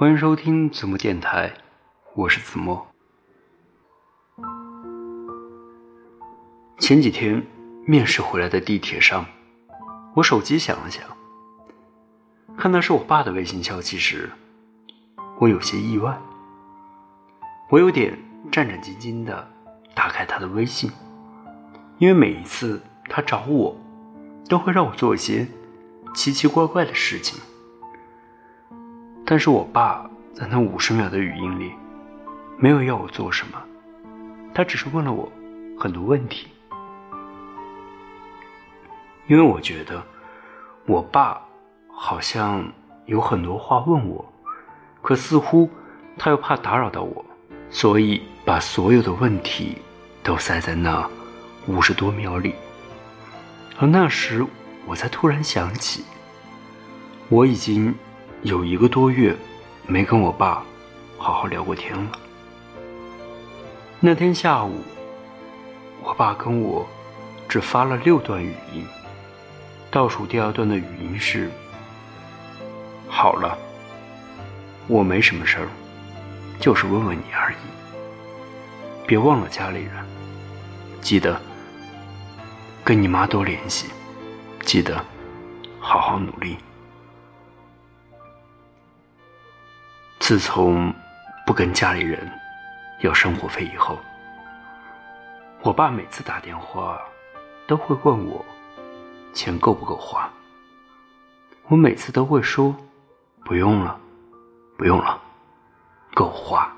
欢迎收听子墨电台，我是子墨。前几天面试回来的地铁上，我手机响了响，看到是我爸的微信消息时，我有些意外。我有点战战兢兢的打开他的微信，因为每一次他找我，都会让我做一些奇奇怪怪的事情。但是我爸在那五十秒的语音里，没有要我做什么，他只是问了我很多问题。因为我觉得我爸好像有很多话问我，可似乎他又怕打扰到我，所以把所有的问题都塞在那五十多秒里。而那时，我才突然想起，我已经。有一个多月没跟我爸好好聊过天了。那天下午，我爸跟我只发了六段语音，倒数第二段的语音是：“好了，我没什么事儿，就是问问你而已。别忘了家里人，记得跟你妈多联系，记得好好努力。”自从不跟家里人要生活费以后，我爸每次打电话都会问我钱够不够花。我每次都会说不用了，不用了，够花。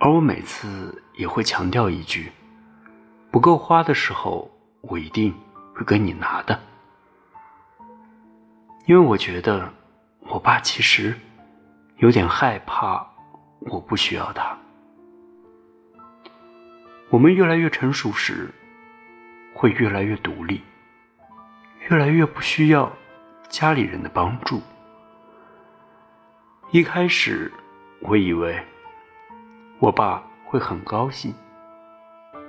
而我每次也会强调一句：不够花的时候，我一定会跟你拿的，因为我觉得。我爸其实有点害怕，我不需要他。我们越来越成熟时，会越来越独立，越来越不需要家里人的帮助。一开始，我以为我爸会很高兴，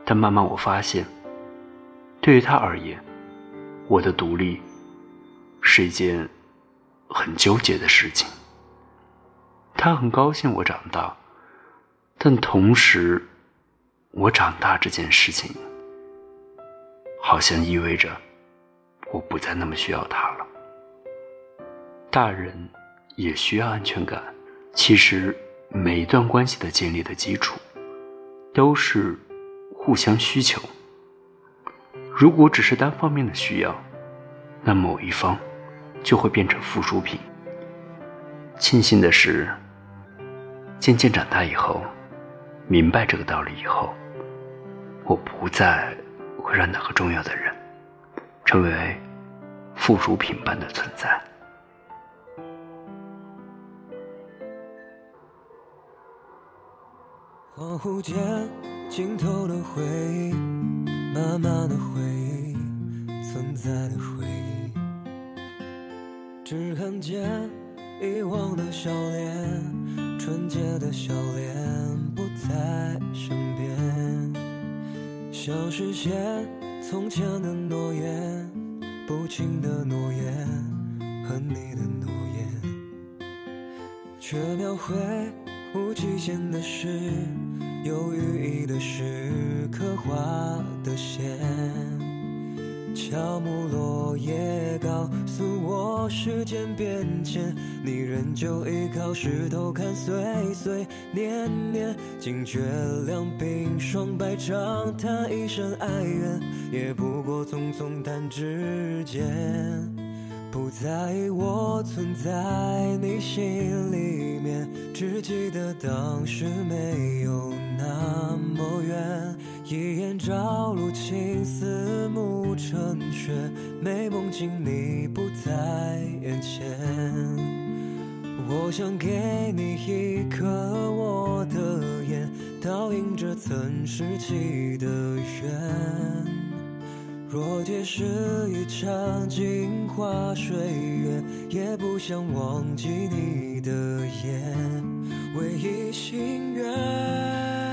但慢慢我发现，对于他而言，我的独立是一件。很纠结的事情。他很高兴我长大，但同时，我长大这件事情，好像意味着我不再那么需要他了。大人也需要安全感。其实，每一段关系的建立的基础，都是互相需求。如果只是单方面的需要，那某一方。就会变成附属品。庆幸的是，渐渐长大以后，明白这个道理以后，我不再会让哪个重要的人成为附属品般的存在。恍惚间，镜头的回忆，慢慢的回忆，存在的回忆。只看见遗忘的笑脸，纯洁的笑脸不在身边，想实现从前的诺言，不轻的诺言和你的诺言，却描绘无期限的诗，有寓意的诗，刻画的线。乔木落叶，告诉我时间变迁，你仍旧依靠石头看岁岁年年，惊觉两鬓霜白长叹一声哀怨，也不过匆匆弹指间，不在意我存在你心里面，只记得当时没有那么远。一眼朝露，青丝暮成雪，美梦境你不在眼前。我想给你一颗我的眼，倒映着曾拾起的缘。若皆是一场镜花水月，也不想忘记你的眼，唯一心愿。